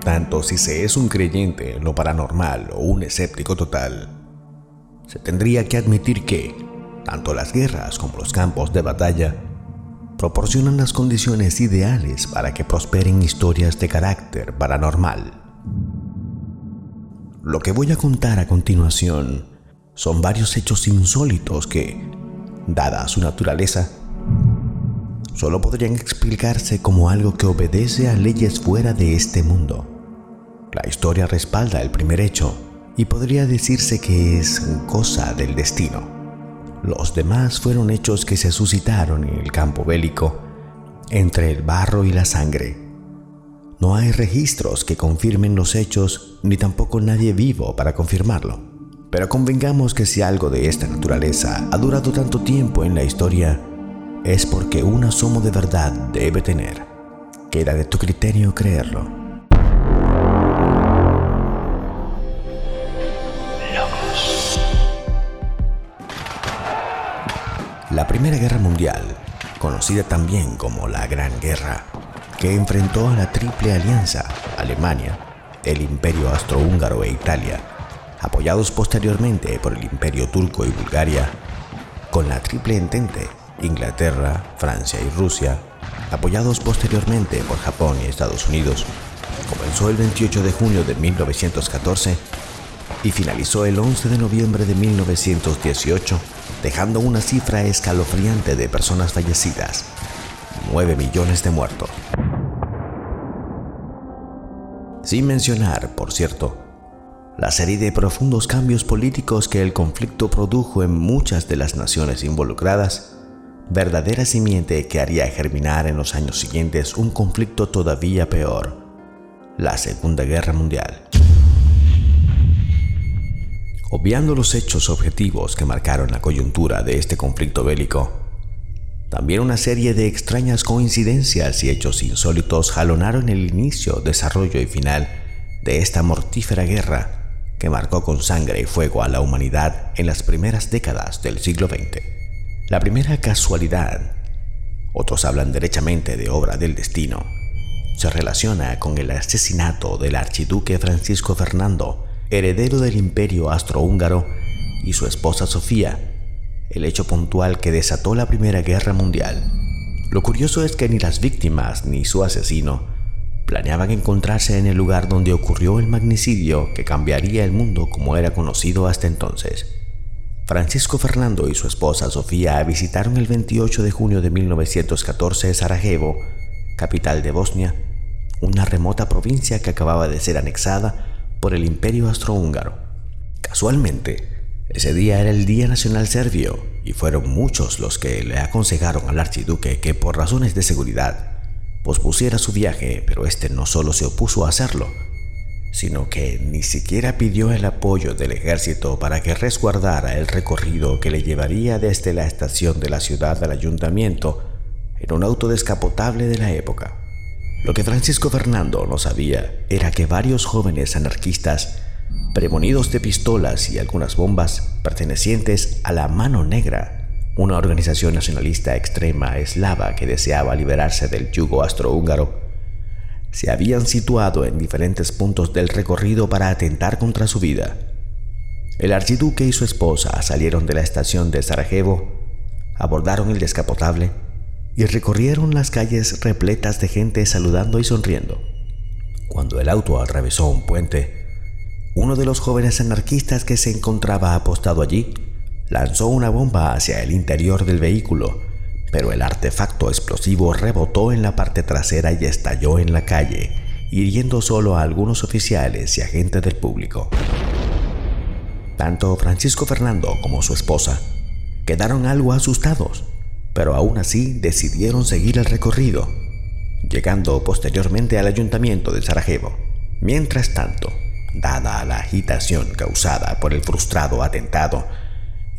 tanto si se es un creyente en lo paranormal o un escéptico total, se tendría que admitir que tanto las guerras como los campos de batalla proporcionan las condiciones ideales para que prosperen historias de carácter paranormal. Lo que voy a contar a continuación son varios hechos insólitos que, dada su naturaleza, solo podrían explicarse como algo que obedece a leyes fuera de este mundo. La historia respalda el primer hecho y podría decirse que es cosa del destino. Los demás fueron hechos que se suscitaron en el campo bélico, entre el barro y la sangre. No hay registros que confirmen los hechos, ni tampoco nadie vivo para confirmarlo. Pero convengamos que si algo de esta naturaleza ha durado tanto tiempo en la historia, es porque un asomo de verdad debe tener. Queda de tu criterio creerlo. La Primera Guerra Mundial, conocida también como la Gran Guerra, que enfrentó a la Triple Alianza, Alemania, el Imperio Austrohúngaro e Italia, apoyados posteriormente por el Imperio Turco y Bulgaria, con la Triple Entente, Inglaterra, Francia y Rusia, apoyados posteriormente por Japón y Estados Unidos, comenzó el 28 de junio de 1914 y finalizó el 11 de noviembre de 1918, dejando una cifra escalofriante de personas fallecidas, 9 millones de muertos. Sin mencionar, por cierto, la serie de profundos cambios políticos que el conflicto produjo en muchas de las naciones involucradas, verdadera simiente que haría germinar en los años siguientes un conflicto todavía peor, la Segunda Guerra Mundial. Obviando los hechos objetivos que marcaron la coyuntura de este conflicto bélico, también una serie de extrañas coincidencias y hechos insólitos jalonaron el inicio, desarrollo y final de esta mortífera guerra que marcó con sangre y fuego a la humanidad en las primeras décadas del siglo XX. La primera casualidad, otros hablan derechamente de obra del destino, se relaciona con el asesinato del archiduque Francisco Fernando, heredero del imperio astrohúngaro, y su esposa Sofía, el hecho puntual que desató la Primera Guerra Mundial. Lo curioso es que ni las víctimas ni su asesino planeaban encontrarse en el lugar donde ocurrió el magnicidio que cambiaría el mundo como era conocido hasta entonces. Francisco Fernando y su esposa Sofía visitaron el 28 de junio de 1914 Sarajevo, capital de Bosnia, una remota provincia que acababa de ser anexada por el Imperio Austrohúngaro. Casualmente, ese día era el Día Nacional Serbio y fueron muchos los que le aconsejaron al archiduque que por razones de seguridad pospusiera su viaje, pero este no solo se opuso a hacerlo, sino que ni siquiera pidió el apoyo del ejército para que resguardara el recorrido que le llevaría desde la estación de la ciudad al ayuntamiento en un auto descapotable de la época. Lo que Francisco Fernando no sabía era que varios jóvenes anarquistas, premonidos de pistolas y algunas bombas pertenecientes a la Mano Negra, una organización nacionalista extrema eslava que deseaba liberarse del yugo astrohúngaro, se habían situado en diferentes puntos del recorrido para atentar contra su vida. El archiduque y su esposa salieron de la estación de Sarajevo, abordaron el descapotable y recorrieron las calles repletas de gente saludando y sonriendo. Cuando el auto atravesó un puente, uno de los jóvenes anarquistas que se encontraba apostado allí lanzó una bomba hacia el interior del vehículo pero el artefacto explosivo rebotó en la parte trasera y estalló en la calle, hiriendo solo a algunos oficiales y agentes del público. Tanto Francisco Fernando como su esposa quedaron algo asustados, pero aún así decidieron seguir el recorrido, llegando posteriormente al ayuntamiento de Sarajevo. Mientras tanto, dada la agitación causada por el frustrado atentado,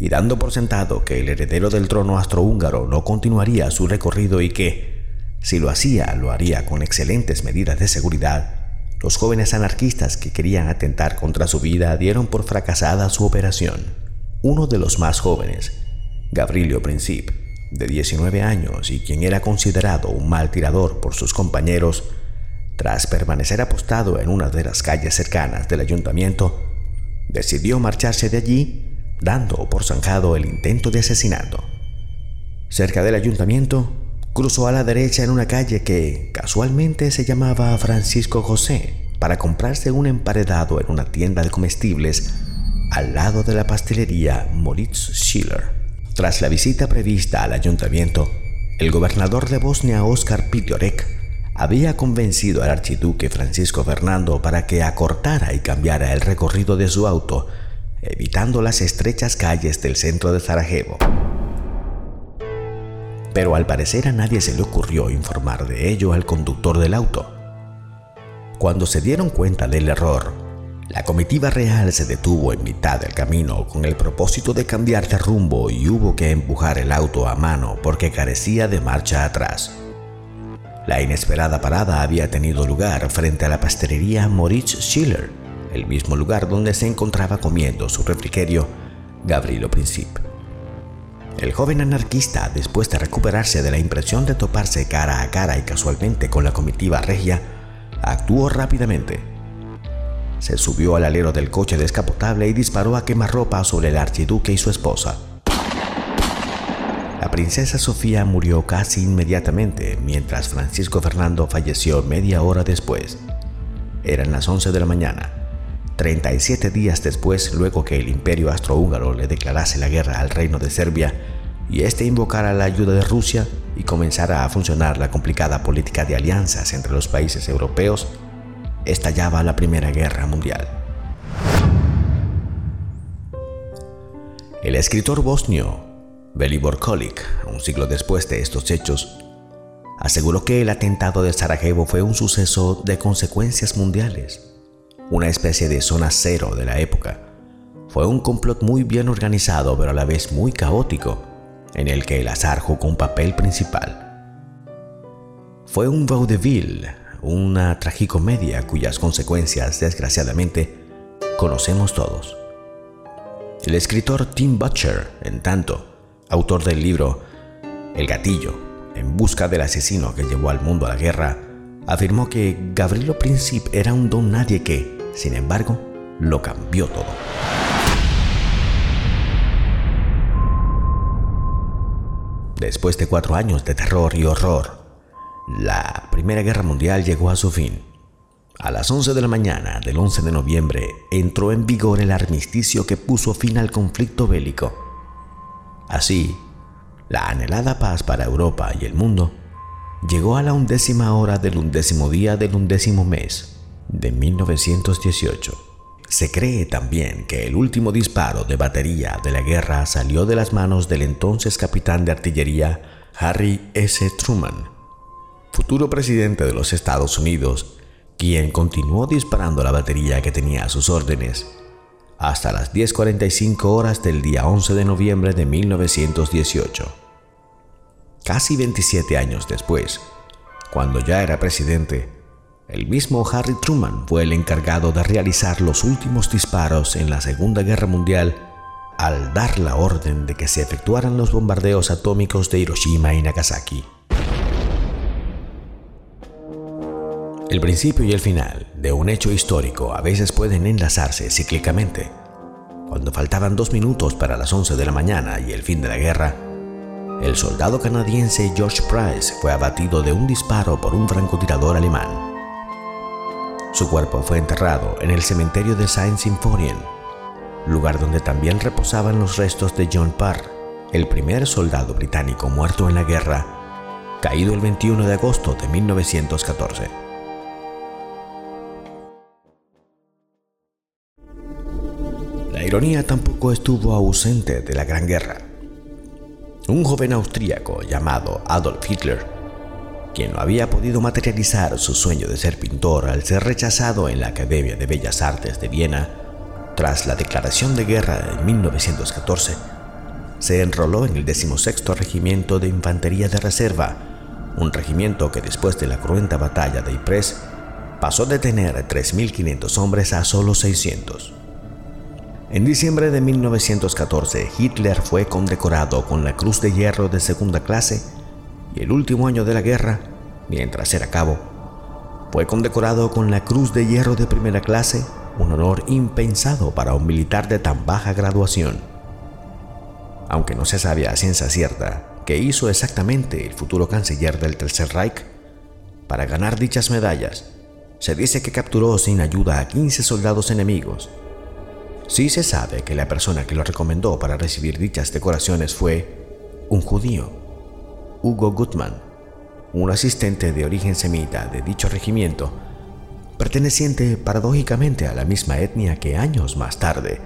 y dando por sentado que el heredero del trono astrohúngaro no continuaría su recorrido y que, si lo hacía, lo haría con excelentes medidas de seguridad, los jóvenes anarquistas que querían atentar contra su vida dieron por fracasada su operación. Uno de los más jóvenes, Gabrilio Princip, de 19 años y quien era considerado un mal tirador por sus compañeros, tras permanecer apostado en una de las calles cercanas del ayuntamiento, decidió marcharse de allí, dando por zanjado el intento de asesinato. Cerca del ayuntamiento, cruzó a la derecha en una calle que casualmente se llamaba Francisco José para comprarse un emparedado en una tienda de comestibles al lado de la pastelería Moritz Schiller. Tras la visita prevista al ayuntamiento, el gobernador de Bosnia, Oscar Pitiorek, había convencido al archiduque Francisco Fernando para que acortara y cambiara el recorrido de su auto, evitando las estrechas calles del centro de Sarajevo. Pero al parecer a nadie se le ocurrió informar de ello al conductor del auto. Cuando se dieron cuenta del error, la comitiva real se detuvo en mitad del camino con el propósito de cambiar de rumbo y hubo que empujar el auto a mano porque carecía de marcha atrás. La inesperada parada había tenido lugar frente a la pastelería Moritz Schiller, el mismo lugar donde se encontraba comiendo su refrigerio Gabrielo Princip. El joven anarquista, después de recuperarse de la impresión de toparse cara a cara y casualmente con la comitiva regia, actuó rápidamente se subió al alero del coche descapotable y disparó a quemarropa sobre el archiduque y su esposa. La princesa Sofía murió casi inmediatamente, mientras Francisco Fernando falleció media hora después. Eran las 11 de la mañana, 37 días después, luego que el imperio astrohúngaro le declarase la guerra al reino de Serbia y éste invocara la ayuda de Rusia y comenzara a funcionar la complicada política de alianzas entre los países europeos estallaba la Primera Guerra Mundial. El escritor bosnio Belibor Kolik, un siglo después de estos hechos, aseguró que el atentado de Sarajevo fue un suceso de consecuencias mundiales, una especie de zona cero de la época. Fue un complot muy bien organizado pero a la vez muy caótico, en el que el azar jugó un papel principal. Fue un vaudeville una tragicomedia cuyas consecuencias, desgraciadamente, conocemos todos. El escritor Tim Butcher, en tanto, autor del libro El gatillo, en busca del asesino que llevó al mundo a la guerra, afirmó que Gabrielo Princip era un don nadie que, sin embargo, lo cambió todo. Después de cuatro años de terror y horror, la Primera Guerra Mundial llegó a su fin. A las 11 de la mañana del 11 de noviembre entró en vigor el armisticio que puso fin al conflicto bélico. Así, la anhelada paz para Europa y el mundo llegó a la undécima hora del undécimo día del undécimo mes de 1918. Se cree también que el último disparo de batería de la guerra salió de las manos del entonces capitán de artillería Harry S. Truman futuro presidente de los Estados Unidos, quien continuó disparando la batería que tenía a sus órdenes hasta las 10.45 horas del día 11 de noviembre de 1918. Casi 27 años después, cuando ya era presidente, el mismo Harry Truman fue el encargado de realizar los últimos disparos en la Segunda Guerra Mundial al dar la orden de que se efectuaran los bombardeos atómicos de Hiroshima y Nagasaki. El principio y el final de un hecho histórico a veces pueden enlazarse cíclicamente. Cuando faltaban dos minutos para las 11 de la mañana y el fin de la guerra, el soldado canadiense George Price fue abatido de un disparo por un francotirador alemán. Su cuerpo fue enterrado en el cementerio de Saint Symphorien, lugar donde también reposaban los restos de John Parr, el primer soldado británico muerto en la guerra, caído el 21 de agosto de 1914. La ironía tampoco estuvo ausente de la Gran Guerra. Un joven austríaco llamado Adolf Hitler, quien no había podido materializar su sueño de ser pintor al ser rechazado en la Academia de Bellas Artes de Viena tras la declaración de guerra en 1914, se enroló en el 16 Regimiento de Infantería de Reserva, un regimiento que después de la cruenta batalla de Ypres pasó de tener 3.500 hombres a solo 600. En diciembre de 1914, Hitler fue condecorado con la Cruz de Hierro de segunda clase y el último año de la guerra, mientras era cabo, Fue condecorado con la Cruz de Hierro de primera clase, un honor impensado para un militar de tan baja graduación. Aunque no se sabe a ciencia cierta qué hizo exactamente el futuro canciller del Tercer Reich para ganar dichas medallas, se dice que capturó sin ayuda a 15 soldados enemigos. Sí se sabe que la persona que lo recomendó para recibir dichas decoraciones fue un judío, Hugo Gutmann, un asistente de origen semita de dicho regimiento, perteneciente paradójicamente a la misma etnia que años más tarde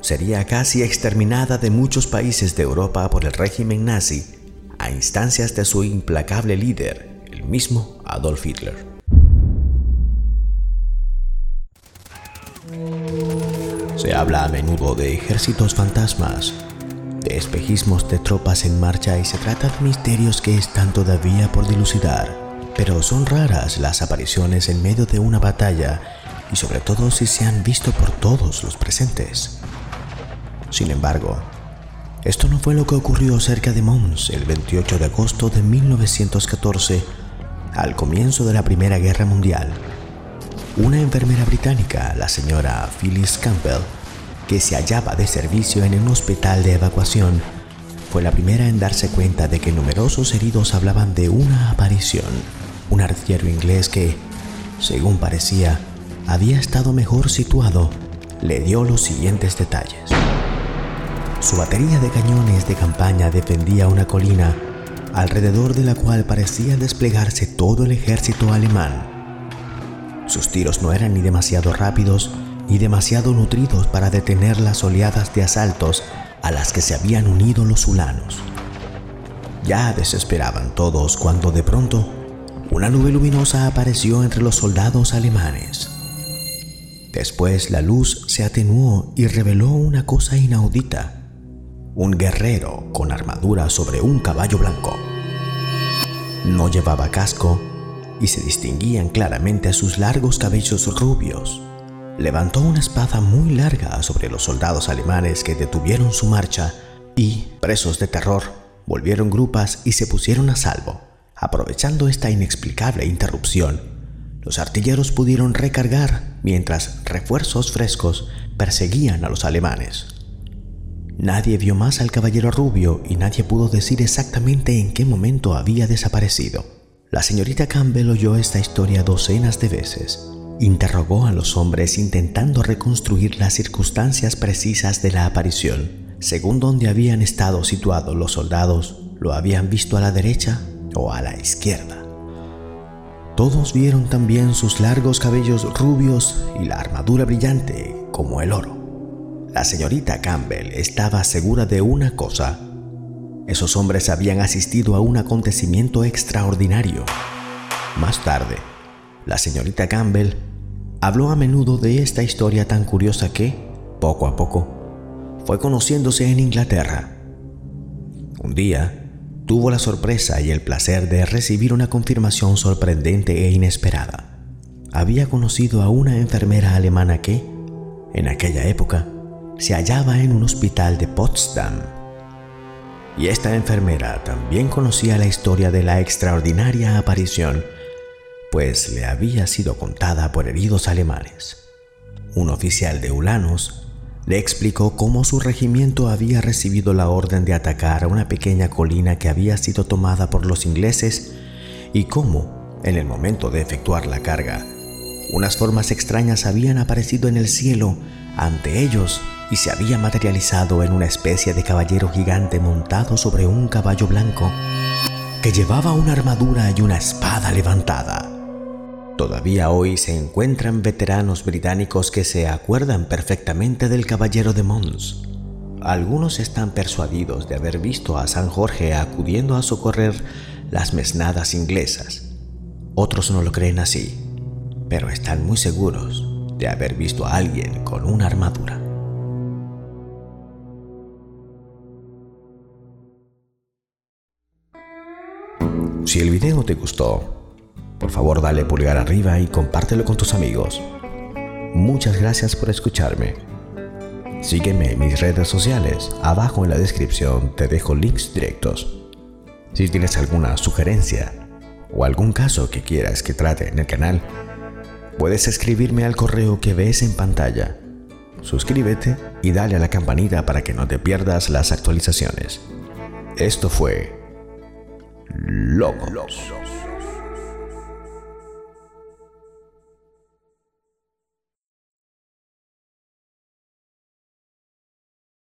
sería casi exterminada de muchos países de Europa por el régimen nazi a instancias de su implacable líder, el mismo Adolf Hitler. Se habla a menudo de ejércitos fantasmas, espejismos de tropas en marcha y se trata de misterios que están todavía por dilucidar, pero son raras las apariciones en medio de una batalla y sobre todo si se han visto por todos los presentes. Sin embargo, esto no fue lo que ocurrió cerca de Mons el 28 de agosto de 1914, al comienzo de la Primera Guerra Mundial. Una enfermera británica, la señora Phyllis Campbell, que se hallaba de servicio en un hospital de evacuación, fue la primera en darse cuenta de que numerosos heridos hablaban de una aparición. Un artillero inglés que, según parecía, había estado mejor situado, le dio los siguientes detalles. Su batería de cañones de campaña defendía una colina alrededor de la cual parecía desplegarse todo el ejército alemán. Sus tiros no eran ni demasiado rápidos y demasiado nutridos para detener las oleadas de asaltos a las que se habían unido los ulanos. Ya desesperaban todos cuando de pronto una nube luminosa apareció entre los soldados alemanes. Después la luz se atenuó y reveló una cosa inaudita. Un guerrero con armadura sobre un caballo blanco. No llevaba casco y se distinguían claramente sus largos cabellos rubios levantó una espada muy larga sobre los soldados alemanes que detuvieron su marcha y, presos de terror, volvieron grupas y se pusieron a salvo. Aprovechando esta inexplicable interrupción, los artilleros pudieron recargar mientras refuerzos frescos perseguían a los alemanes. Nadie vio más al caballero rubio y nadie pudo decir exactamente en qué momento había desaparecido. La señorita Campbell oyó esta historia docenas de veces Interrogó a los hombres intentando reconstruir las circunstancias precisas de la aparición. Según donde habían estado situados los soldados, lo habían visto a la derecha o a la izquierda. Todos vieron también sus largos cabellos rubios y la armadura brillante como el oro. La señorita Campbell estaba segura de una cosa. Esos hombres habían asistido a un acontecimiento extraordinario. Más tarde, la señorita Campbell habló a menudo de esta historia tan curiosa que, poco a poco, fue conociéndose en Inglaterra. Un día, tuvo la sorpresa y el placer de recibir una confirmación sorprendente e inesperada. Había conocido a una enfermera alemana que, en aquella época, se hallaba en un hospital de Potsdam. Y esta enfermera también conocía la historia de la extraordinaria aparición pues le había sido contada por heridos alemanes. Un oficial de Ulanos le explicó cómo su regimiento había recibido la orden de atacar a una pequeña colina que había sido tomada por los ingleses y cómo, en el momento de efectuar la carga, unas formas extrañas habían aparecido en el cielo ante ellos y se había materializado en una especie de caballero gigante montado sobre un caballo blanco que llevaba una armadura y una espada levantada. Todavía hoy se encuentran veteranos británicos que se acuerdan perfectamente del Caballero de Mons. Algunos están persuadidos de haber visto a San Jorge acudiendo a socorrer las mesnadas inglesas. Otros no lo creen así, pero están muy seguros de haber visto a alguien con una armadura. Si el video te gustó, por favor dale pulgar arriba y compártelo con tus amigos. Muchas gracias por escucharme. Sígueme en mis redes sociales. Abajo en la descripción te dejo links directos. Si tienes alguna sugerencia, o algún caso que quieras que trate en el canal, puedes escribirme al correo que ves en pantalla. Suscríbete y dale a la campanita para que no te pierdas las actualizaciones. Esto fue Locos.